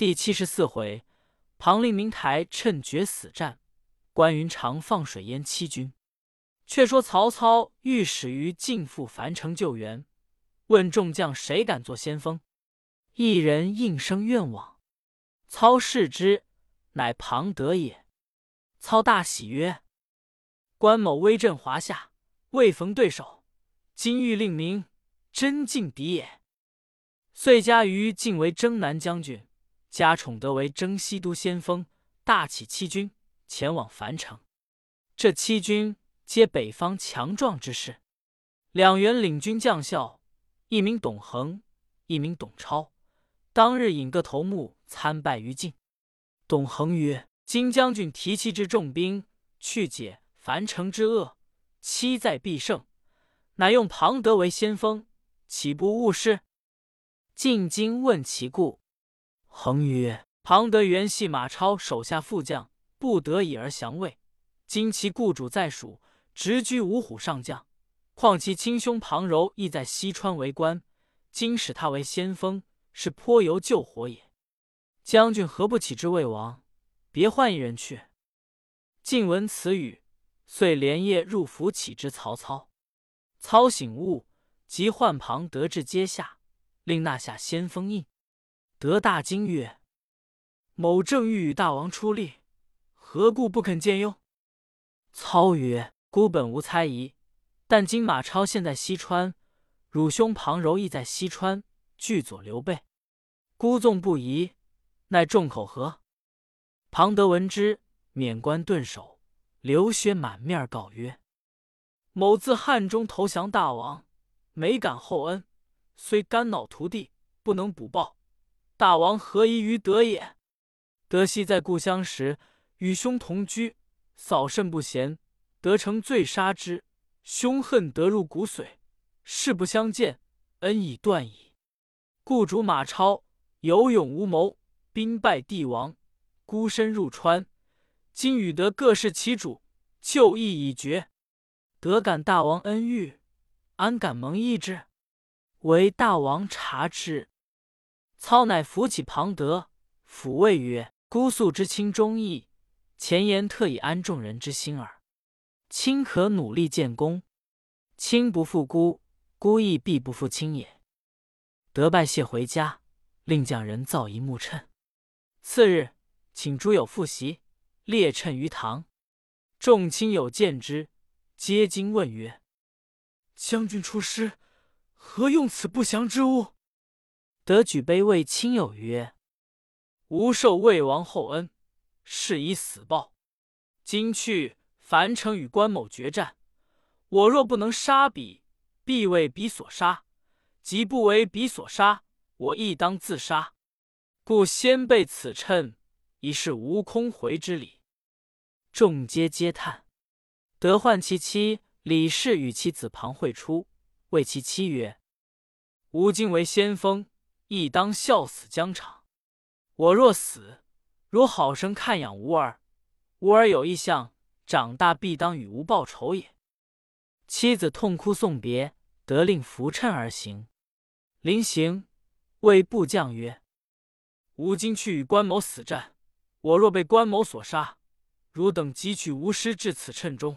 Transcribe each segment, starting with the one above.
第七十四回，庞令明台趁决死战，关云长放水淹七军。却说曹操欲使于进赴樊城救援，问众将谁敢做先锋？一人应声愿往。操视之，乃庞德也。操大喜曰：“关某威震华夏，未逢对手，今欲令明，真劲敌也。”遂加于晋为征南将军。加宠德为征西都先锋，大起七军前往樊城。这七军皆北方强壮之士。两员领军将校，一名董恒，一名董超。当日引各头目参拜于禁。董恒曰：“今将军提七支重兵去解樊城之恶，期在必胜，乃用庞德为先锋，岂不误事？”进京问其故。恒曰：“庞德原系马超手下副将，不得已而降魏。今其故主在蜀，直居五虎上将。况其亲兄庞柔亦在西川为官，今使他为先锋，是颇有救火也。将军何不启之魏王？别换一人去。”晋闻此语，遂连夜入府启之曹操。操醒悟，即唤庞德至阶下，令纳下先锋印。得大惊曰：“某正欲与大王出力，何故不肯见用？”操曰：“孤本无猜疑，但今马超现在西川，汝兄庞柔亦在西川，拒左刘备，孤纵不疑，奈众口何？”庞德闻之，免冠顿首，流血满面，告曰：“某自汉中投降大王，没感厚恩，虽肝脑涂地，不能补报。”大王何疑于德也？德昔在故乡时，与兄同居，扫甚不贤，德成罪杀之，凶恨得入骨髓，誓不相见，恩已断矣。故主马超有勇无谋，兵败帝王，孤身入川，今与德各事其主，旧义已绝，德感大王恩遇，安敢蒙义之？唯大王察之。操乃扶起庞德，抚慰曰：“姑素之亲忠义，前言特以安众人之心耳。卿可努力建功，卿不负姑，姑亦必不负卿也。”德拜谢回家，令匠人造一木秤。次日，请诸友复席，列秤于堂。众亲友见之，皆惊问曰：“将军出师，何用此不祥之物？”得举杯为亲友曰：“吾受魏王厚恩，是以死报。今去樊城与关某决战，我若不能杀彼，必为彼所杀；即不为彼所杀，我亦当自杀。故先备此称，以示无空回之礼。”众皆嗟叹。得唤其妻李氏与其子庞会出，谓其妻曰：“吾今为先锋。”亦当笑死疆场。我若死，如好生看养吾儿，吾儿有意向，长大必当与吾报仇也。妻子痛哭送别，得令扶衬而行。临行，谓部将曰：“吾今去与关某死战，我若被关某所杀，汝等即取吾师至此称中；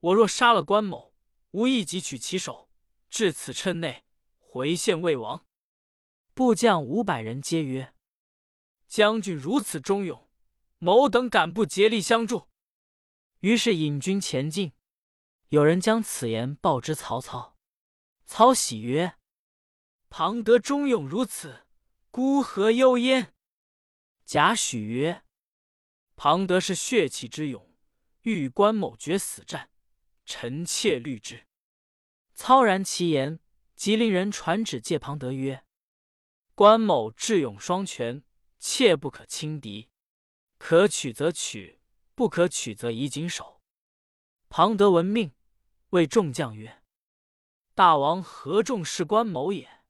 我若杀了关某，吾亦即取其首至此称内，回献魏王。”部将五百人皆曰：“将军如此忠勇，某等敢不竭力相助？”于是引军前进。有人将此言报之曹操，操喜曰：“庞德忠勇如此，孤何忧焉？”贾诩曰：“庞德是血气之勇，欲与关某决死战，臣妾虑之。”操然其言，即令人传旨借庞德曰。关某智勇双全，切不可轻敌。可取则取，不可取则以谨守。庞德闻命，谓众将曰：“大王何重视关某也？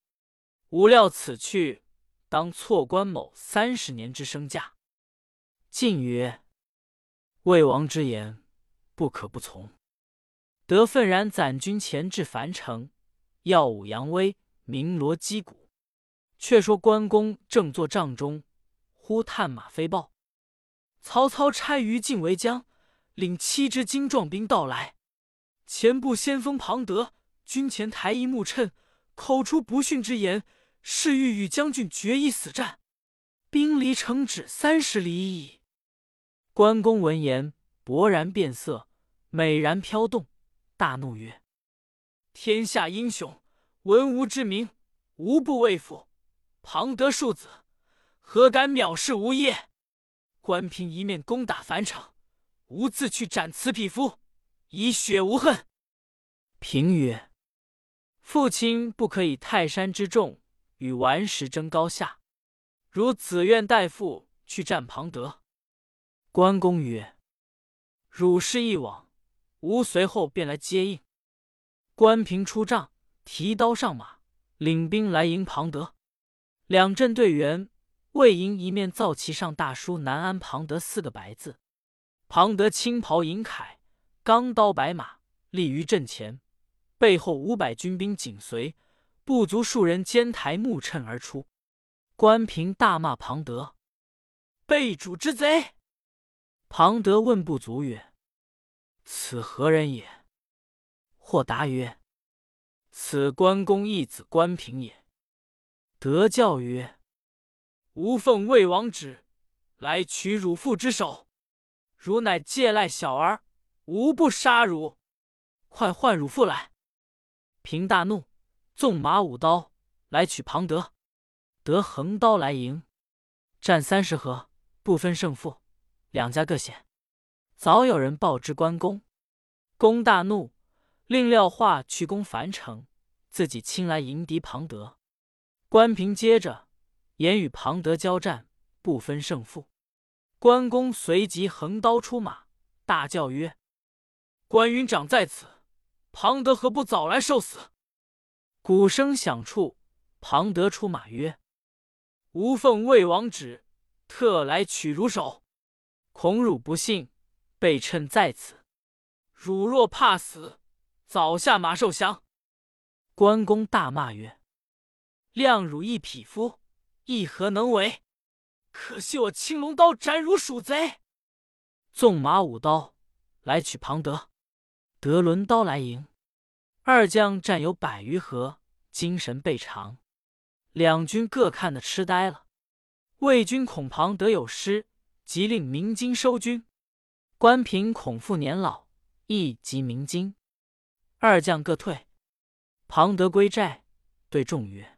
吾料此去，当错关某三十年之身价。”晋曰：“魏王之言，不可不从。”德愤然攒军前至樊城，耀武扬威，鸣锣击鼓。却说关公正坐帐中，忽探马飞报：曹操差于禁围将，领七支精壮兵到来。前部先锋庞德军前抬一木谶，口出不逊之言，是欲与将军决一死战。兵离城止三十里矣。关公闻言，勃然变色，美然飘动，大怒曰：“天下英雄，文武之名，无不畏服。庞德庶子，何敢藐视吾业？关平一面攻打樊城，吾自去斩此匹夫，以雪无恨。”平曰：“父亲不可以泰山之众与顽石争高下。”如子愿代父去战庞德。关公曰：“汝是一往，吾随后便来接应。”关平出帐，提刀上马，领兵来迎庞德。两阵队员魏营一面造旗上大书“南安庞德”四个白字。庞德青袍银铠，钢刀白马，立于阵前，背后五百军兵紧随，不足数人肩抬木衬而出。关平大骂庞德：“背主之贼！”庞德问不足曰：“此何人也？”或答曰：“此关公义子关平也。”德教曰：“吾奉魏王旨来取汝父之首，汝乃借赖小儿，吾不杀汝。快唤汝父来！”平大怒，纵马舞刀来取庞德。得横刀来迎，战三十合，不分胜负，两家各险。早有人报之关公，公大怒，令廖化去攻樊城，自己亲来迎敌庞德。关平接着言与庞德交战，不分胜负。关公随即横刀出马，大叫曰：“关云长在此，庞德何不早来受死？”鼓声响处，庞德出马曰：吾奉魏王旨，特来取汝首，恐汝不信，备趁在此。汝若怕死，早下马受降。关公大骂曰：“谅汝一匹夫，亦何能为？可惜我青龙刀斩汝鼠贼！”纵马舞刀来取庞德，德轮刀来迎。二将战有百余合，精神倍长。两军各看得痴呆了。魏军恐庞德有失，即令鸣金收军。关平恐父年老，亦即鸣金。二将各退。庞德归寨，对众曰：“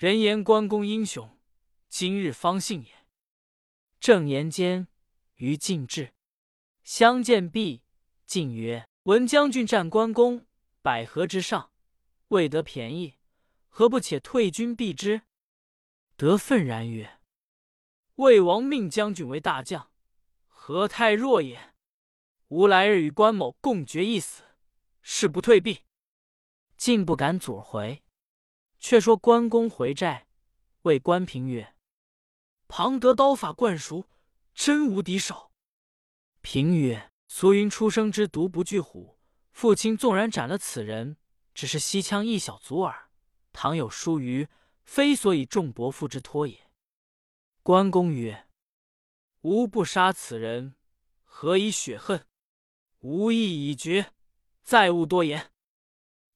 人言关公英雄，今日方信也。”正言间，于禁至，相见毕，晋曰：“闻将军战关公，百合之上，未得便宜。”何不且退军避之？德愤然曰：“魏王命将军为大将，何太弱也？吾来日与关某共决一死，誓不退避。”竟不敢左回。却说关公回寨，谓关平曰：“庞德刀法惯熟，真无敌手。”平曰：“俗云出生之犊不惧虎，父亲纵然斩了此人，只是西羌一小卒耳。”倘有疏虞，非所以众伯父之托也。关公曰：“吾不杀此人，何以雪恨？吾意已决，再勿多言。”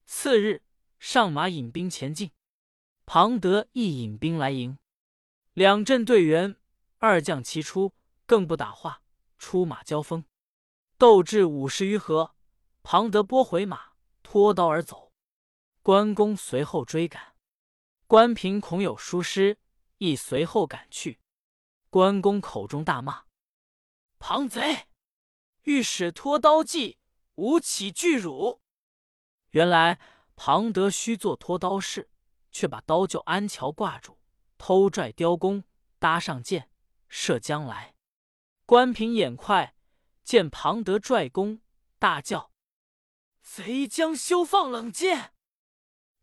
次日，上马引兵前进。庞德亦引兵来迎。两阵队员，二将齐出，更不打话，出马交锋，斗至五十余合。庞德拨回马，脱刀而走。关公随后追赶，关平恐有疏失，亦随后赶去。关公口中大骂：“庞贼，欲使脱刀计，吾岂惧汝？”原来庞德须做脱刀事，却把刀就安桥挂住，偷拽雕弓，搭上箭，射将来。关平眼快，见庞德拽弓，大叫：“贼将休放冷箭！”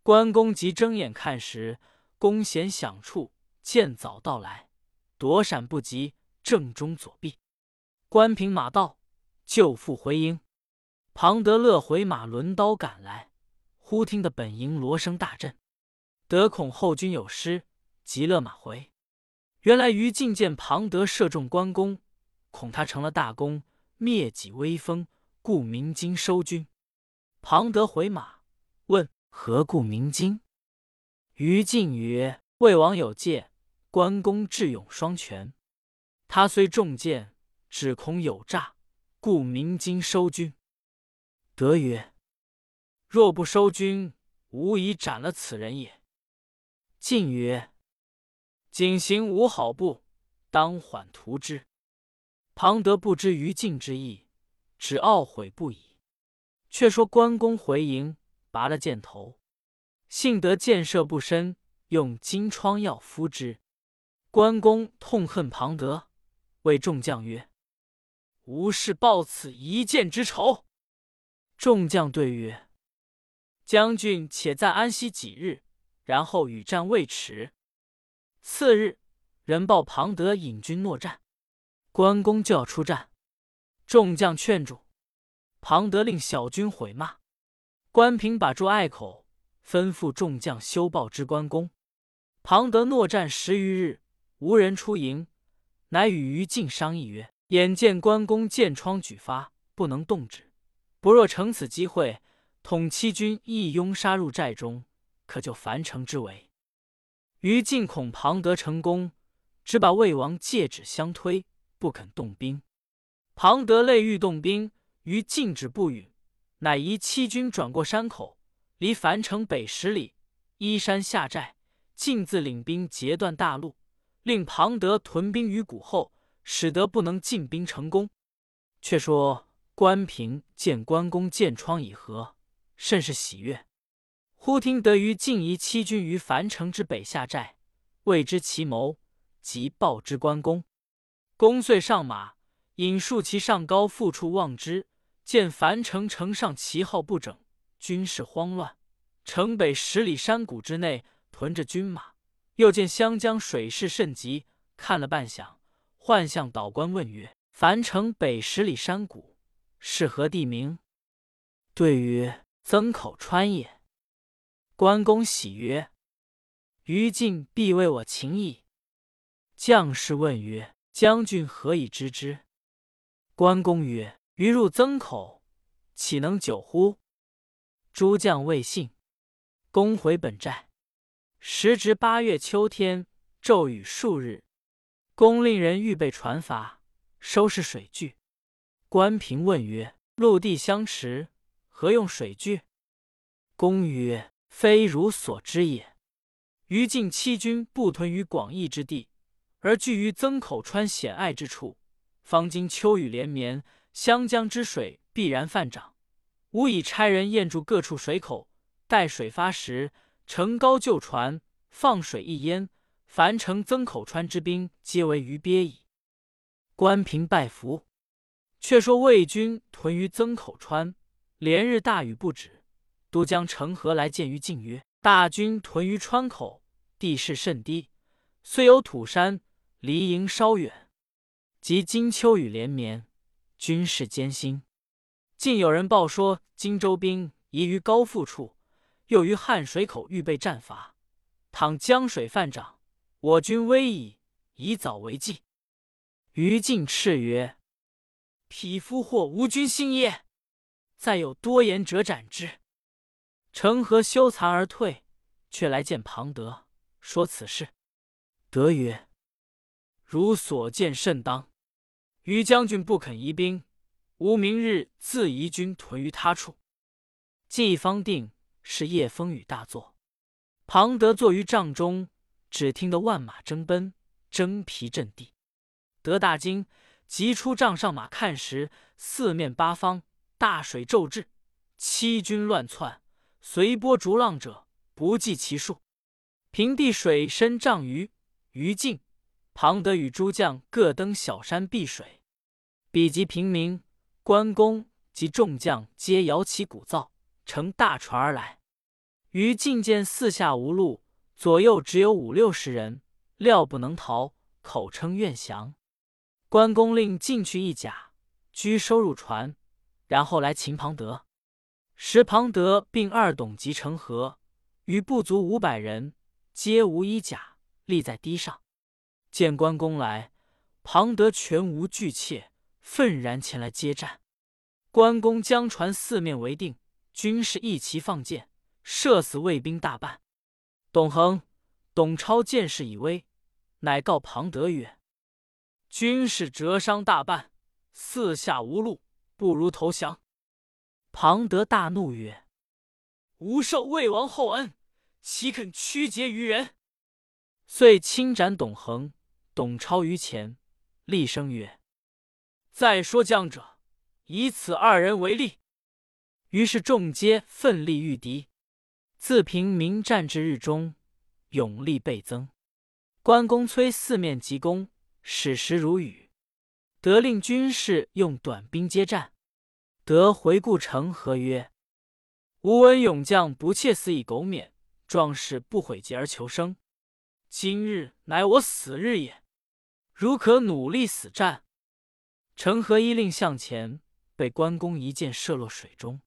关公急睁眼看时，弓弦响处，箭早到来，躲闪不及，正中左臂。关平马到，救父回营。庞德乐回马，抡刀赶来，忽听得本营锣声大震，得恐后军有失，急勒马回。原来于禁见庞德射中关公，恐他成了大功，灭己威风，故鸣金收军。庞德回马问何故鸣金？于禁曰：“魏王有戒，关公智勇双全。他虽中箭，只恐有诈，故鸣金收军。”德曰：“若不收军，吾已斩了此人也。”晋曰。景行无好步，当缓图之。庞德不知于禁之意，只懊悔不已。却说关公回营，拔了箭头，幸得箭射不深，用金疮药敷之。关公痛恨庞德，谓众将曰：“吾是报此一箭之仇。”众将对曰：“将军且暂安息几日，然后与战未迟。”次日，人报庞德引军搦战，关公就要出战，众将劝住。庞德令小军毁骂，关平把住隘口，吩咐众将休报之关公。庞德搦战十余日，无人出营，乃与于禁商议曰：“眼见关公箭疮举发，不能动止，不若乘此机会，统七军一拥杀入寨中，可救樊城之围。”于禁恐庞德成功，只把魏王戒指相推，不肯动兵。庞德累欲动兵，于禁止不允，乃移七军转过山口，离樊城北十里，依山下寨。径自领兵截断大路，令庞德屯兵于谷后，使得不能进兵成功。却说关平见关公箭疮已合，甚是喜悦。忽听得于晋夷七军于樊城之北下寨，未知其谋，即报之关公。公遂上马，引数骑上高复处望之，见樊城城上旗号不整，军事慌乱。城北十里山谷之内屯着军马，又见湘江水势甚急，看了半晌，唤向导官问曰：“樊城北十里山谷是何地名？”对曰：“曾口川也。”关公喜曰：“于禁必为我情矣。”将士问曰：“将军何以知之？”关公曰：“鱼入曾口，岂能久乎？”诸将未信。公回本寨，时值八月秋天，骤雨数日。公令人预备船筏，收拾水具。关平问曰：“陆地相持，何用水具？”公曰：非汝所知也。于禁七军不屯于广义之地，而据于曾口川险隘之处。方今秋雨连绵，湘江之水必然泛涨。吾已差人验住各处水口，待水发时，乘高就船，放水一淹，凡乘曾口川之兵，皆为鱼鳖矣。关平拜服。却说魏军屯于曾口川，连日大雨不止。都将成河来见于晋曰：“大军屯于川口，地势甚低，虽有土山，离营稍远。及今秋雨连绵，军事艰辛。近有人报说，荆州兵移于高阜处，又于汉水口预备战伐。倘江水泛涨，我军危矣，以早为计。”于禁叱曰：“匹夫或无军心也！再有多言者，斩之。”成何羞惭而退，却来见庞德，说此事。德曰：“如所见甚当。于将军不肯移兵，吾明日自移军屯于他处。”计方定，是夜风雨大作。庞德坐于帐中，只听得万马争奔，征皮震地。德大惊，急出帐上马看时，四面八方大水骤至，七军乱窜。随波逐浪者不计其数，平地水深丈余。于禁、庞德与诸将各登小山避水。彼及平明，关公及众将皆摇旗鼓噪，乘大船而来。于禁见四下无路，左右只有五六十人，料不能逃，口称愿降。关公令进去一甲，拘收入船，然后来擒庞德。时庞德并二董及成合，与不足五百人，皆无衣甲，立在堤上。见关公来，庞德全无惧怯，愤然前来接战。关公将船四面围定，军士一齐放箭，射死卫兵大半。董恒、董超见势已危，乃告庞德曰：“军士折伤大半，四下无路，不如投降。”庞德大怒曰：“吾受魏王厚恩，岂肯屈节于人？”遂轻斩董恒、董超于前，厉声曰：“再说将者！”以此二人为例，于是众皆奋力御敌。自平民战至日中，勇力倍增。关公催四面急攻，矢石如雨。得令军士用短兵接战。得回顾成何曰：“吾闻勇将不怯死以苟免，壮士不悔节而求生。今日乃我死日也，如可努力死战。”成何一令向前。被关公一箭射落水中，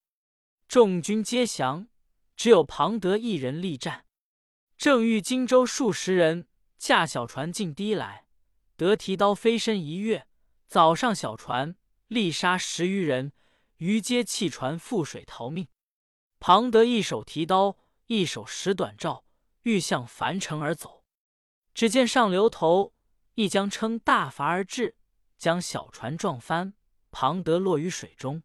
众军皆降，只有庞德一人力战。正遇荆州数十人驾小船进堤来，得提刀飞身一跃，早上小船，力杀十余人，于皆弃船覆水逃命。庞德一手提刀，一手使短棹，欲向樊城而走。只见上流头一将撑大筏而至，将小船撞翻。庞德落于水中，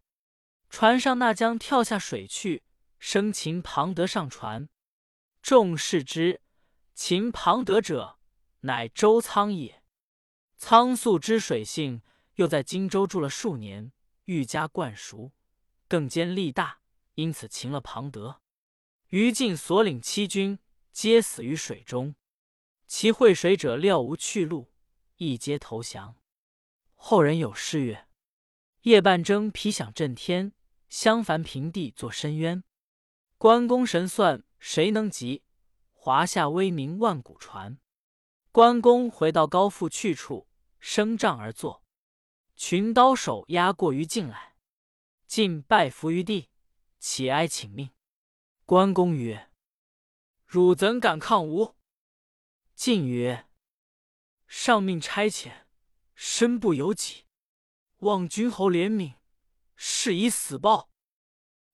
船上那将跳下水去，生擒庞德上船。众视之，擒庞德者，乃周仓也。仓素知水性，又在荆州住了数年，愈加灌熟，更兼力大，因此擒了庞德。于禁所领七军，皆死于水中。其会水者料无去路，亦皆投降。后人有诗曰。夜半征皮响震天，襄樊平地作深渊。关公神算谁能及？华夏威名万古传。关公回到高父去处，升帐而坐，群刀手压过于进来，进拜伏于地，乞哀请命。关公曰：“汝怎敢抗吾？”晋曰：“上命差遣，身不由己。”望君侯怜悯，是以死报。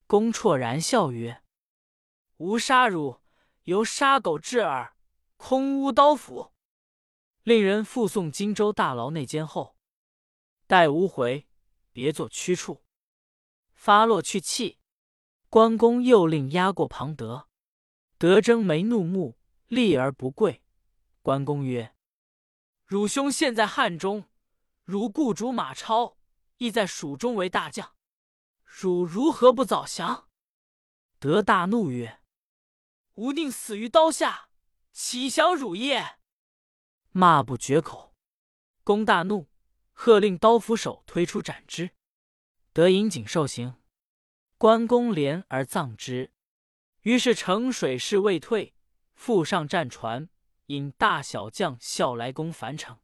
公绰然笑曰：“吾杀汝，犹杀狗至耳，空无刀斧。”令人复送荆州大牢内监后，待吾回，别作屈处。发落去气。关公又令押过庞德，德征眉怒目，立而不跪。关公曰：“汝兄现在汉中。”如雇主马超亦在蜀中为大将，汝如何不早降？德大怒曰：“吾宁死于刀下，岂降汝也？”骂不绝口。公大怒，喝令刀斧手推出斩之。德引颈受刑，关公怜而葬之。于是乘水势未退，复上战船，引大小将笑来攻樊城。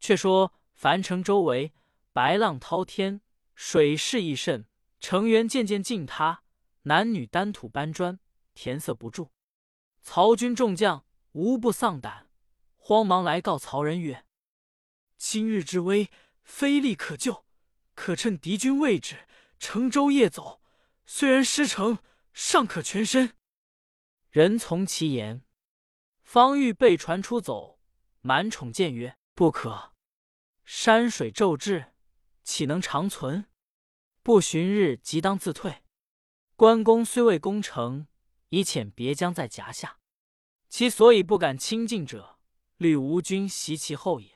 却说。樊城周围白浪滔天，水势亦甚，城垣渐渐尽塌，男女单土搬砖，填塞不住。曹军众将无不丧胆，慌忙来告曹仁曰：“今日之危，非力可救，可趁敌军未至，乘舟夜走。虽然失城，尚可全身。”人从其言，方欲备船出走，满宠谏曰：“不可。”山水骤至，岂能长存？不旬日即当自退。关公虽未攻城，已遣别将在夹下。其所以不敢亲近者，虑吴军袭其后也。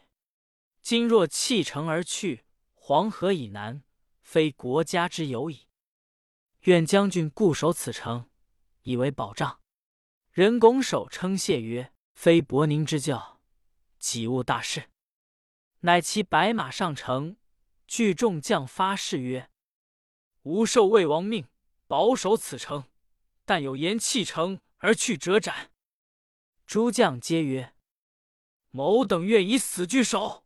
今若弃城而去，黄河以南，非国家之有矣。愿将军固守此城，以为保障。人拱手称谢曰：“非伯宁之教，己误大事。”乃骑白马上城，聚众将发誓曰：“吾受魏王命，保守此城。但有言弃城而去者斩。”诸将皆曰：“某等愿以死拒守。”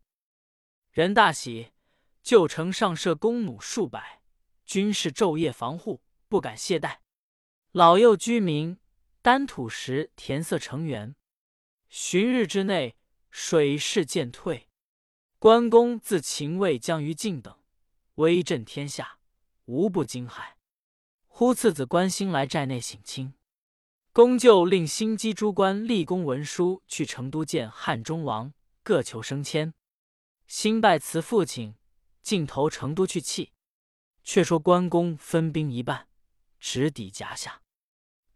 人大喜，旧城上设弓弩数百，军士昼夜防护，不敢懈怠。老幼居民担土石填塞城垣，旬日之内，水势渐退。关公自秦魏、将于禁等，威震天下，无不惊骇。忽次子关兴来寨内省亲，公就令新机诸官立功文书去成都见汉中王，各求升迁。兴拜辞父亲，径投成都去泣。却说关公分兵一半，直抵夹下。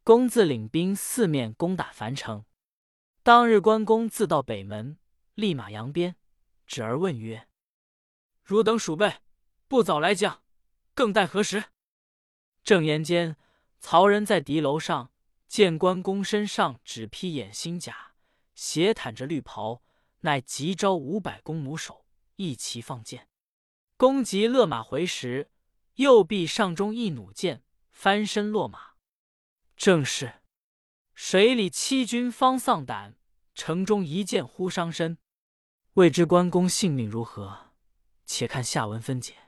公自领兵四面攻打樊城。当日关公自到北门，立马扬鞭。指而问曰：“汝等鼠辈，不早来将，更待何时？”正言间，曹仁在敌楼上见关公身上只披掩心甲，斜袒着绿袍，乃急招五百弓弩手一齐放箭。公吉勒马回时，右臂上中一弩箭，翻身落马。正是水里欺君方丧胆，城中一箭忽伤身。未知关公性命如何？且看下文分解。